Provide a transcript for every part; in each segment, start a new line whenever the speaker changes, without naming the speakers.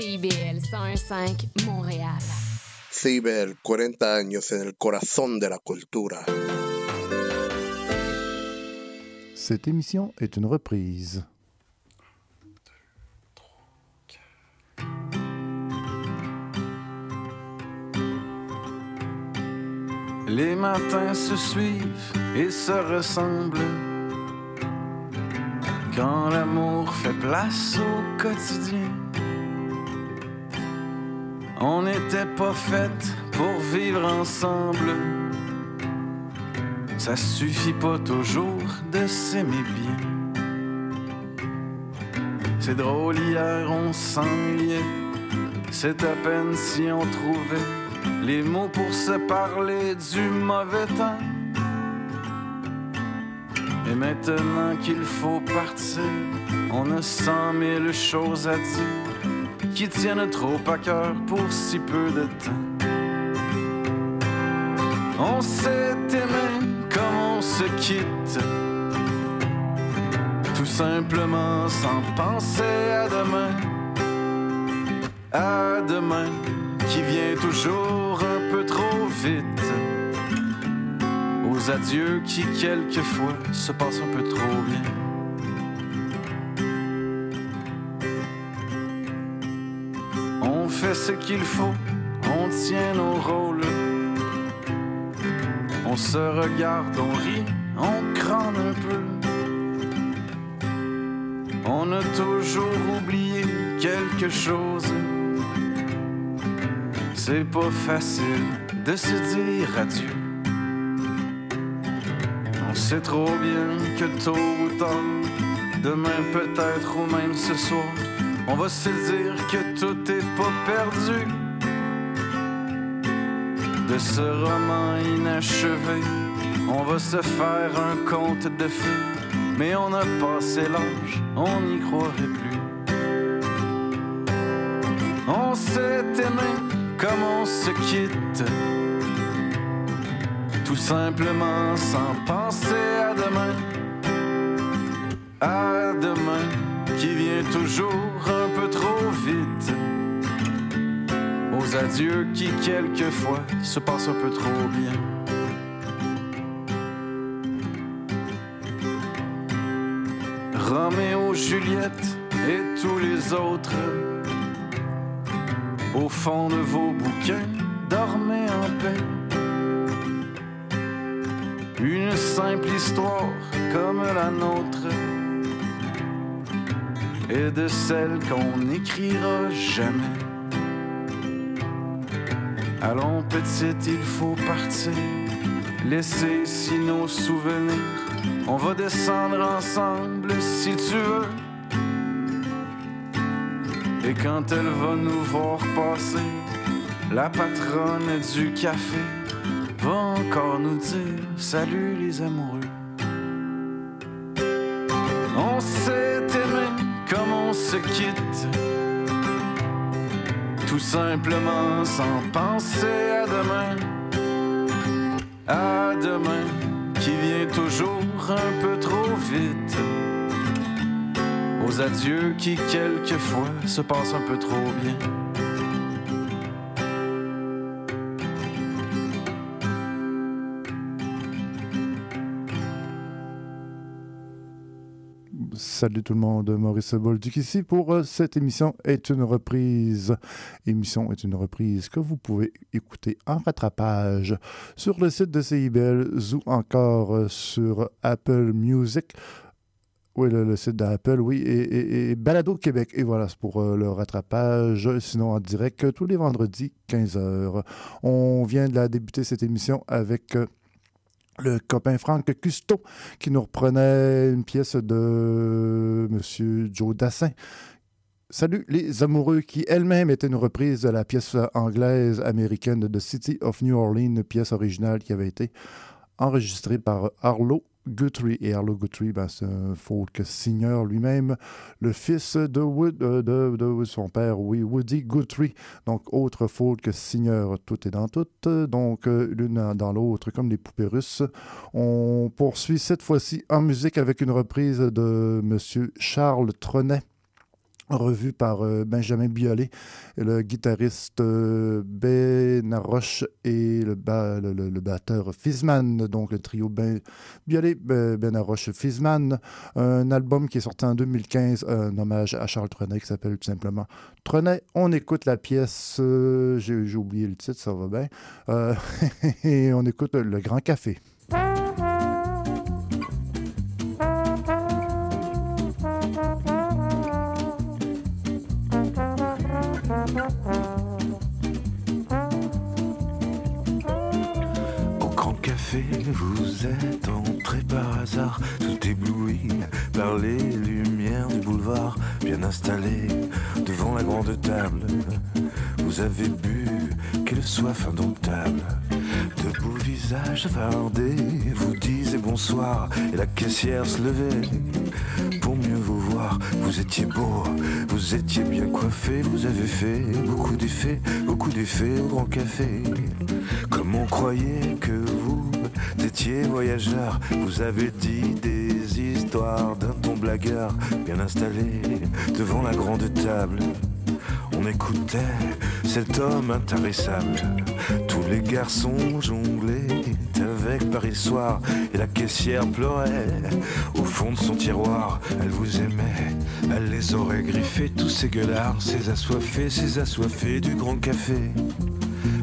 CIBL 105 Montréal.
CIBL, 40 años en el corazón de la cultura.
Cette émission est une reprise.
Les matins se suivent et se ressemblent. Quand l'amour fait place au quotidien. On n'était pas fait pour vivre ensemble. Ça suffit pas toujours de s'aimer bien. C'est drôle, hier on s'ennuyait. C'est à peine si on trouvait les mots pour se parler du mauvais temps. Et maintenant qu'il faut partir, on a cent mille choses à dire qui tiennent trop à cœur pour si peu de temps. On s'est aimé comme on se quitte, tout simplement sans penser à demain. À demain qui vient toujours un peu trop vite. Aux adieux qui quelquefois se passent un peu trop bien. Qu'il faut, on tient nos rôles. On se regarde, on rit, on crâne un peu. On a toujours oublié quelque chose. C'est pas facile de se dire adieu. On sait trop bien que tôt ou tard, demain peut-être ou même ce soir, on va se dire que tout est pas perdu. De ce roman inachevé, on va se faire un conte de fées, mais on a passé l'âge, on n'y croirait plus. On s'est aimé comme on se quitte, tout simplement sans penser à demain. À demain qui vient toujours un peu trop vite. Aux adieux qui quelquefois se passent un peu trop bien. Roméo, Juliette et tous les autres, au fond de vos bouquins, dormez en paix. Une simple histoire comme la nôtre et de celle qu'on n'écrira jamais. Allons petite, il faut partir, laisser ici nos souvenirs. On va descendre ensemble si tu veux. Et quand elle va nous voir passer, la patronne du café va encore nous dire salut les amoureux. Tout simplement sans penser à demain. À demain qui vient toujours un peu trop vite. Aux adieux qui quelquefois se passent un peu trop bien.
Salut tout le monde, Maurice Bolduc ici pour euh, cette émission est une reprise. Émission est une reprise que vous pouvez écouter en rattrapage sur le site de CIBL ou encore euh, sur Apple Music. Oui, le, le site d'Apple, oui, et, Balado Québec. Et voilà, c'est pour euh, le rattrapage. Sinon, en direct, tous les vendredis, 15h. On vient de la débuter cette émission avec... le copain Franck Custo qui nous reprenait une pièce de M. Joe Dassin. Salut les amoureux qui elle-même était une reprise de la pièce anglaise américaine de The City of New Orleans, une pièce originale qui avait été enregistrée par Arlo Guthrie. Et Arlo Guthrie, ben, c'est un folk signeur lui-même, le fils de, Wood, de, de, de, son père, oui, Woody Guthrie. Donc, autre folk signeur, tout est dans tout. Donc, l'une dans l'autre, comme les poupées russes. On poursuit cette fois-ci en musique avec une reprise de M. Charles Trenet revu par euh, Benjamin Biolay, le guitariste euh, Ben Arroche et le, batteur Fizman, donc le trio Ben Biolay, Ben Arroche, Fizman. Un album qui est sorti en 2015, un hommage à Charles Trenet qui s'appelle tout simplement Trenet. On écoute la pièce, euh, j'ai oublié le titre, ça va bien, et on écoute Le Grand Café.
Vous êtes entré par hasard, tout ébloui par les lumières du boulevard, bien installé devant la grande table. Vous avez bu, quelle soif indomptable. De beaux visages fardés vous disiez bonsoir, et la caissière se levait pour mieux vous voir. Vous étiez beau, vous étiez bien coiffé, vous avez fait beaucoup d'effets, beaucoup d'effets au grand café. Comme on croyait que vous étiez voyageur, vous avez dit des histoires d'un ton blagueur, bien installé devant la grande table. On écoutait cet homme intarissable. Tous les garçons jonglaient avec Paris soir et la caissière pleurait au fond de son tiroir. Elle vous aimait, elle les aurait griffés, tous ces gueulards, ces assoiffés, ces assoiffés du grand café.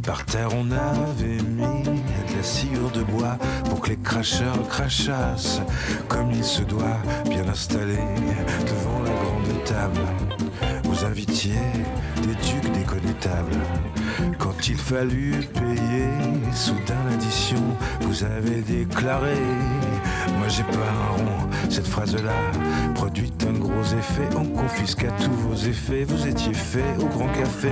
Par terre, on avait mis la sciure de bois pour que les cracheurs crachassent comme il se doit, bien installés devant la grande table. Vous invitiez des ducs déconnétables. Quand il fallut payer, soudain l'addition, vous avez déclaré Moi j'ai pas un rond. Cette phrase-là produit un gros effet. On confisqua tous vos effets. Vous étiez fait au grand café.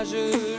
courageux.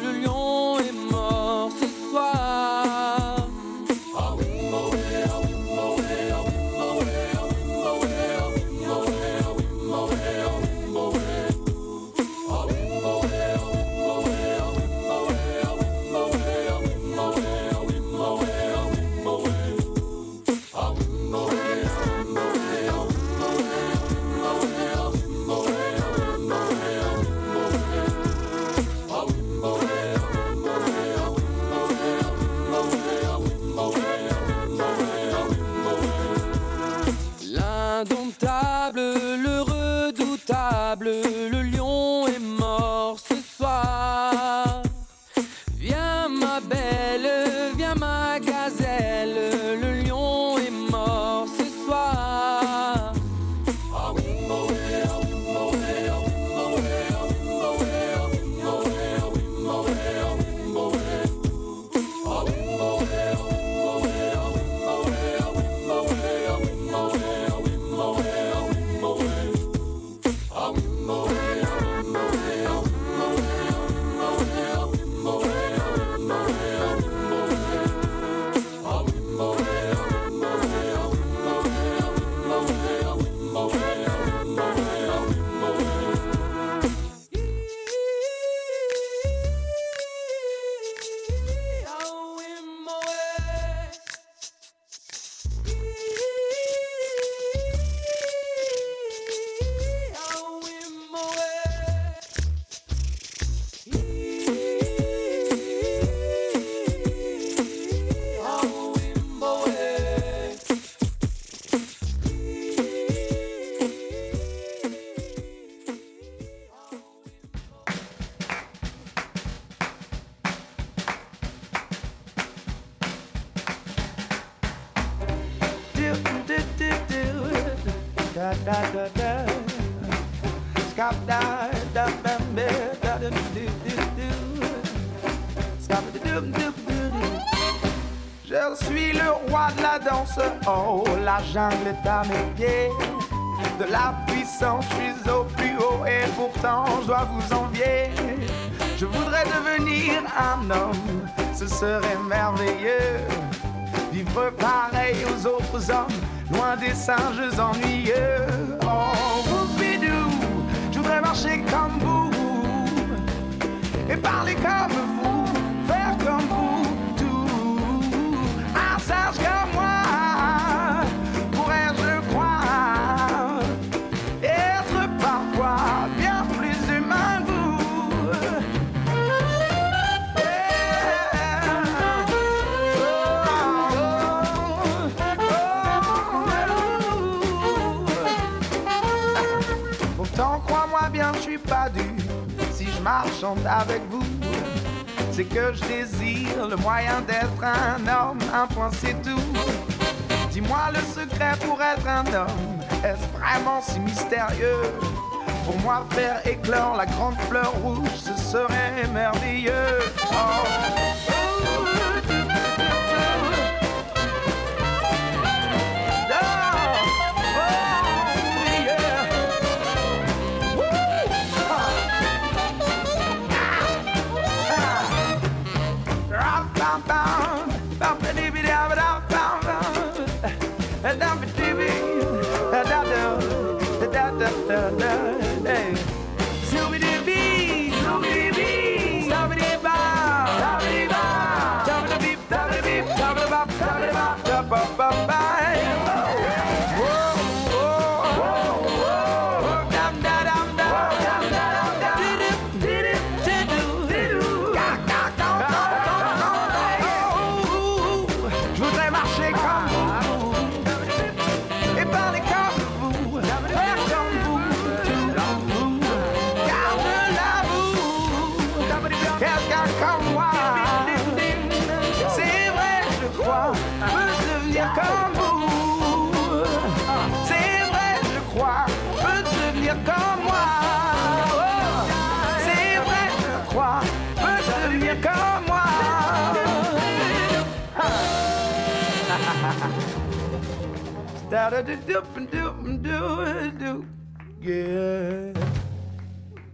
Je suis le roi de la danse, oh la jungle est à mes pieds. De la puissance, je suis au plus haut. Et pourtant je dois vous envier. Je voudrais devenir un homme, ce serait merveilleux. Vivre pareil aux autres hommes, loin des singes ennuyeux. Oh, boubidou, je voudrais marcher comme vous, et parler comme vous, avec vous, c'est que je désire le moyen d'être un homme. Un point, c'est tout. Dis-moi le secret pour être un homme. Est-ce vraiment si mystérieux? Pour moi, faire éclore la grande fleur rouge, ce serait merveilleux. Oh. Comme moi.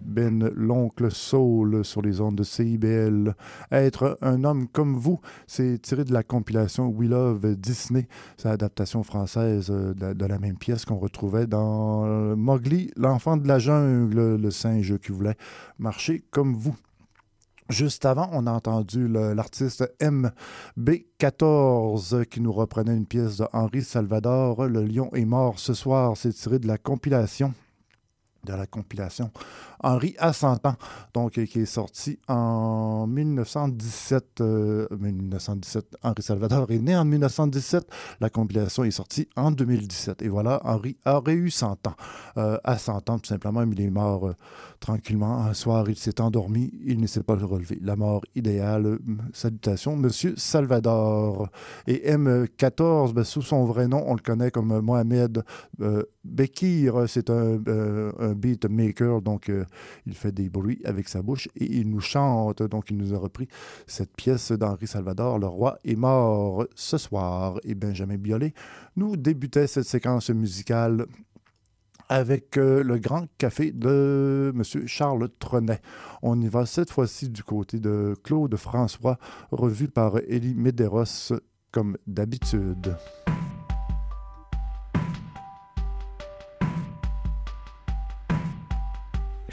Ben l'oncle Saul sur les ondes de CIBL. Être un homme comme vous, c'est tiré de la compilation We Love Disney. C'est l'adaptation française euh, de, la même pièce qu'on retrouvait dans Mowgli, l'enfant de la jungle, le singe qui voulait marcher comme vous. Juste avant, on a entendu l'artiste MB14 qui nous reprenait une pièce de Henri Salvador. Le lion est mort ce soir. C'est tiré de la compilation de la compilation Henri à 100 ans, donc euh, qui est sorti en 1917. 1917, euh, Henri Salvador est né en 1917. La compilation est sortie en 2017. Et voilà, Henri aurait eu 100 ans. Euh, à 100 ans, tout simplement, il est mort tranquillement. Un soir, il s'est endormi, il ne s'est pas relevé. La mort idéale. Salutations, Monsieur Salvador. Et M14, ben, sous son vrai nom, on le connaît comme Mohamed Bekir. C'est un, un beatmaker, donc il fait des bruits avec sa bouche et il nous chante. Donc, il nous a repris cette pièce d'Henri Salvador, Le roi est mort ce soir. Et Benjamin Biolay nous débutait cette séquence musicale avec euh, le grand café de M. Charles Trenet. On y va cette fois-ci du côté de Claude François, revu par Elie Medeiros comme d'habitude.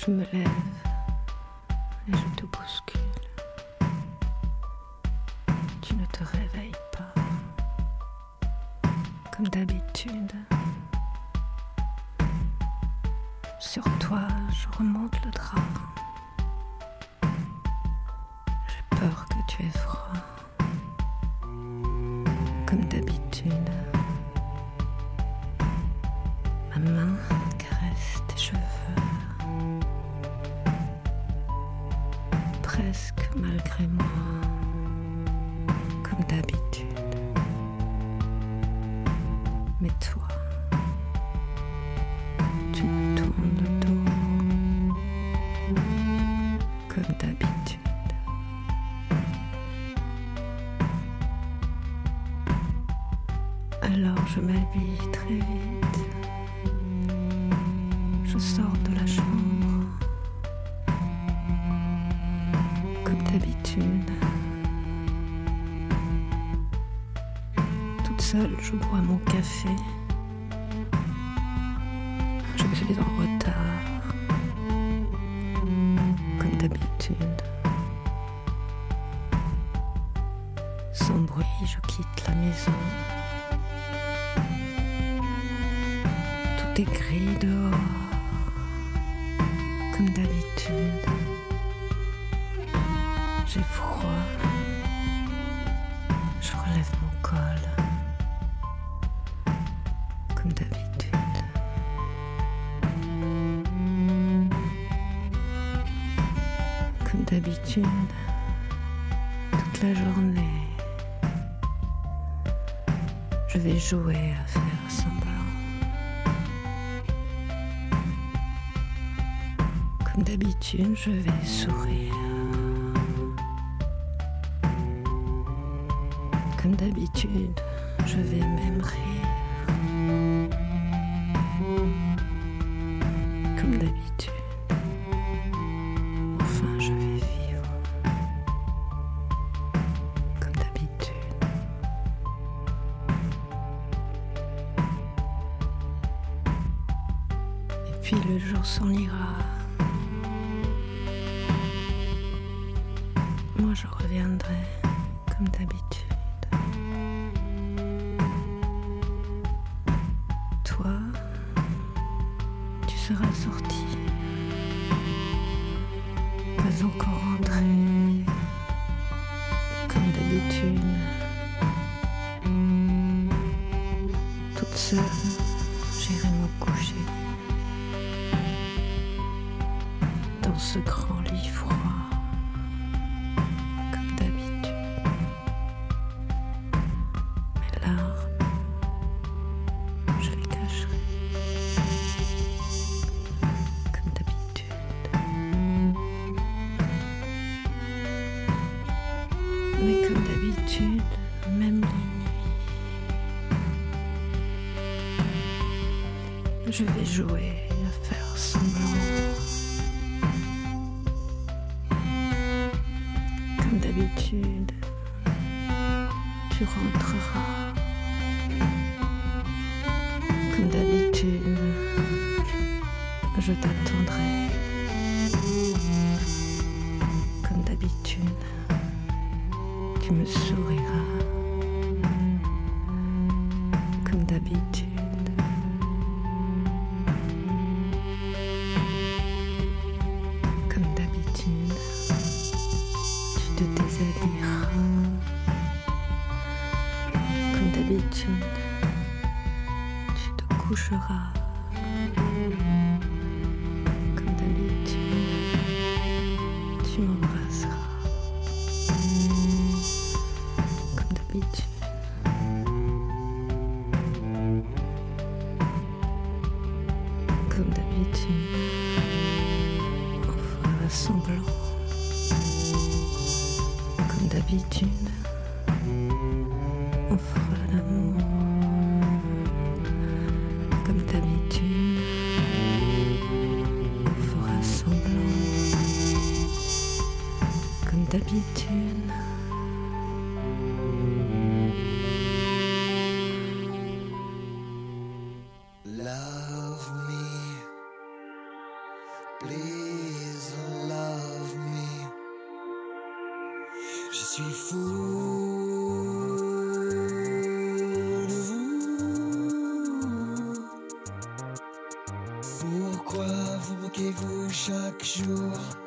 Je me lève et je te bouscule. Tu ne te réveilles pas. Comme d'habitude. Sur toi, je remonte le drap. J'ai peur que tu aies froid. Je suis en Toute la journée. Je vais jouer à faire semblant. Comme d'habitude, je vais sourire. Comme d'habitude, je vais même rire. Jouer Hein. Comme d'habitude, tu te coucheras.
love me. Je suis fou de vous. Pourquoi vous moquez-vous chaque jour?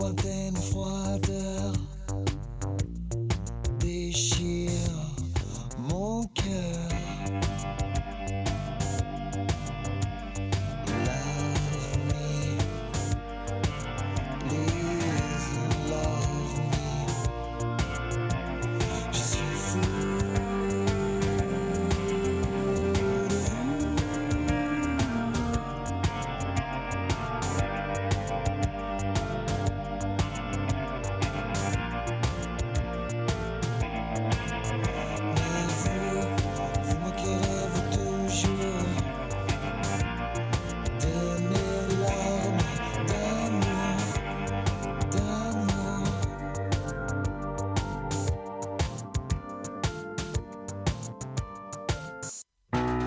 one thing.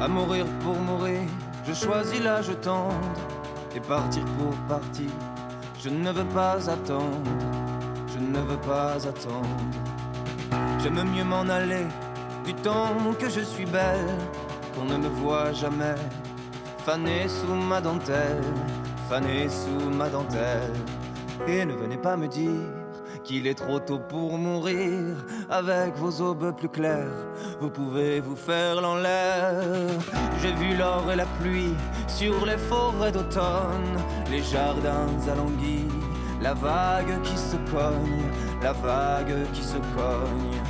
À
mourir pour mourir, je choisis l'âge tendre. Et partir pour partir, je ne veux pas attendre. Je ne veux pas attendre. J'aime mieux m'en aller du temps que je suis belle, qu'on ne me voit jamais. Fanée sous ma dentelle, fanée sous ma dentelle. Et ne venez pas me dire qu'il est trop tôt pour mourir avec vos aubes plus claires vous pouvez vous faire l'air J'ai vu l'or et la pluie sur les forêts d'automne, les jardins alanguis, la vague qui se cogne, la vague qui se cogne.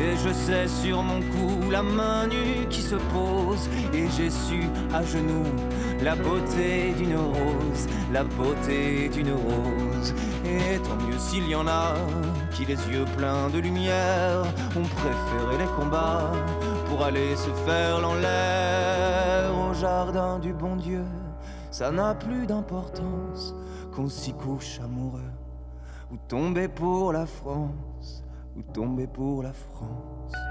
Et je sais sur mon cou la main nue qui se pose. Et j'ai su à genoux la beauté d'une rose, la beauté d'une rose. S'il y en a qui, les yeux pleins de lumière, ont préféré les combats pour aller se faire l'air au jardin du bon Dieu. Ça n'a plus d'importance qu'on s'y couche amoureux ou tomber pour la France ou tomber pour la France.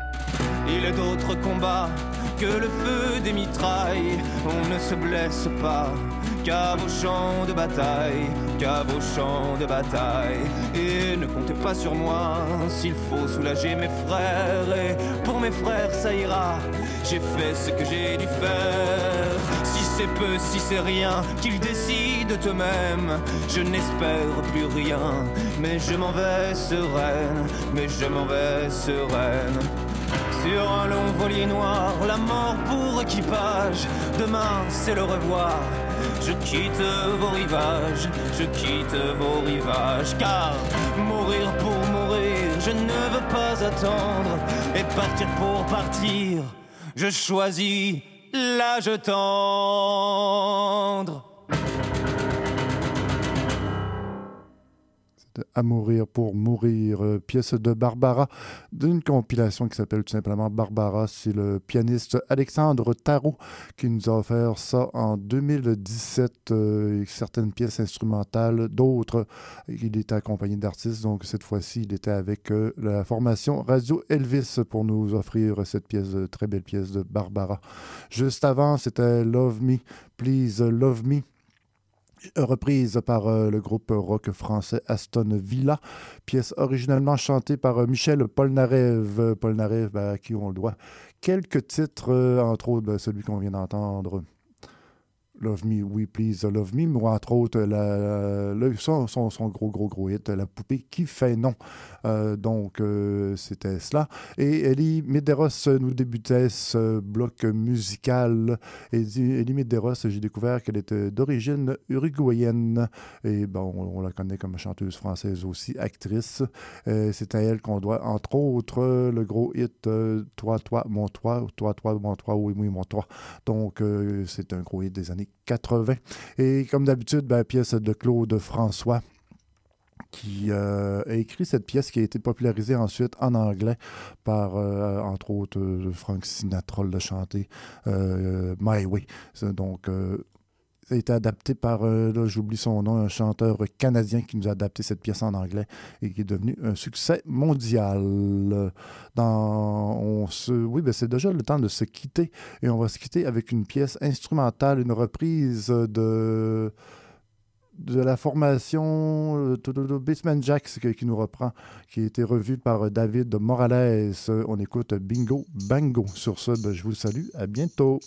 Il est d'autres combats que le feu des mitrailles. On ne se blesse pas qu'à vos champs de bataille, qu'à vos champs de bataille. Et ne comptez pas sur moi s'il faut soulager mes frères. Et pour mes frères, ça ira. J'ai fait ce que j'ai dû faire. Si c'est peu, si c'est rien, qu'ils décident eux-mêmes. Je n'espère plus rien, mais je m'en vais sereine, mais je m'en vais sereine. Sur un long voilier noir, la mort pour équipage. Demain, c'est le revoir. Je quitte vos rivages, je quitte vos rivages. Car mourir pour mourir, je ne veux pas attendre. Et partir pour partir, je choisis l'âge tendre.
À mourir pour mourir, euh, pièce de Barbara, d'une compilation qui s'appelle tout simplement Barbara. C'est le pianiste Alexandre Tarot qui nous a offert ça en 2017. euh, certaines pièces instrumentales, d'autres, il était accompagné d'artistes. Donc cette fois-ci, il était avec euh, la formation Radio Elvis pour nous offrir cette pièce, très belle pièce de Barbara. Juste avant, c'était Love Me, Please Love Me reprise par euh, le groupe rock français Aston Villa, pièce originellement chantée par euh, Michel Polnareff, Euh, Polnareff ben, à qui on le doit. Quelques titres, entre autres ben, celui qu'on vient d'entendre. Love Me, We Please Love Me, ou entre autres son, gros, gros, gros hit, La poupée qui fait non. Euh, donc, euh, c'était cela. Et Ellie Medeiros nous débutait ce bloc musical. Et Ellie Medeiros, j'ai découvert qu'elle était d'origine uruguayenne. Et bon, on, la connaît comme chanteuse française aussi, actrice. Euh, c'est à elle qu'on doit, entre autres, euh, le gros hit euh, Toi, toi, mon toi, Toi, toi, mon toi, oui, oui, mon toi. Donc, euh, c'est un gros hit des années 80. Et comme d'habitude, ben, pièce de Claude François qui euh, a écrit cette pièce qui a été popularisée ensuite en anglais par, euh, entre autres, euh, Frank Sinatra l'a chanté, euh, My Way. Donc, ça a été adapté par, euh, là, j'oublie son nom, un chanteur canadien qui nous a adapté cette pièce en anglais et qui est devenu un succès mondial. Dans, on se, oui, ben c'est déjà le temps de se quitter et on va se quitter avec une pièce instrumentale, une reprise de de la formation euh, Baseman Jacks qui, nous reprend, qui a été revue par David Morales. On écoute Bingo Bango. Sur ce, ben, je vous salue. À bientôt.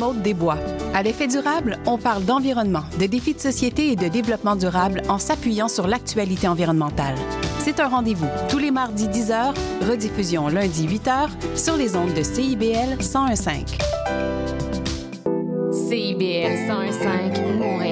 Maude Desbois. À l'effet durable, on parle d'environnement, de défis de société et de développement durable en s'appuyant sur l'actualité environnementale. C'est un rendez-vous tous les mardis 10h, rediffusion lundi 8h sur les ondes de CIBL 1015.
CIBL 101.5 Montréal.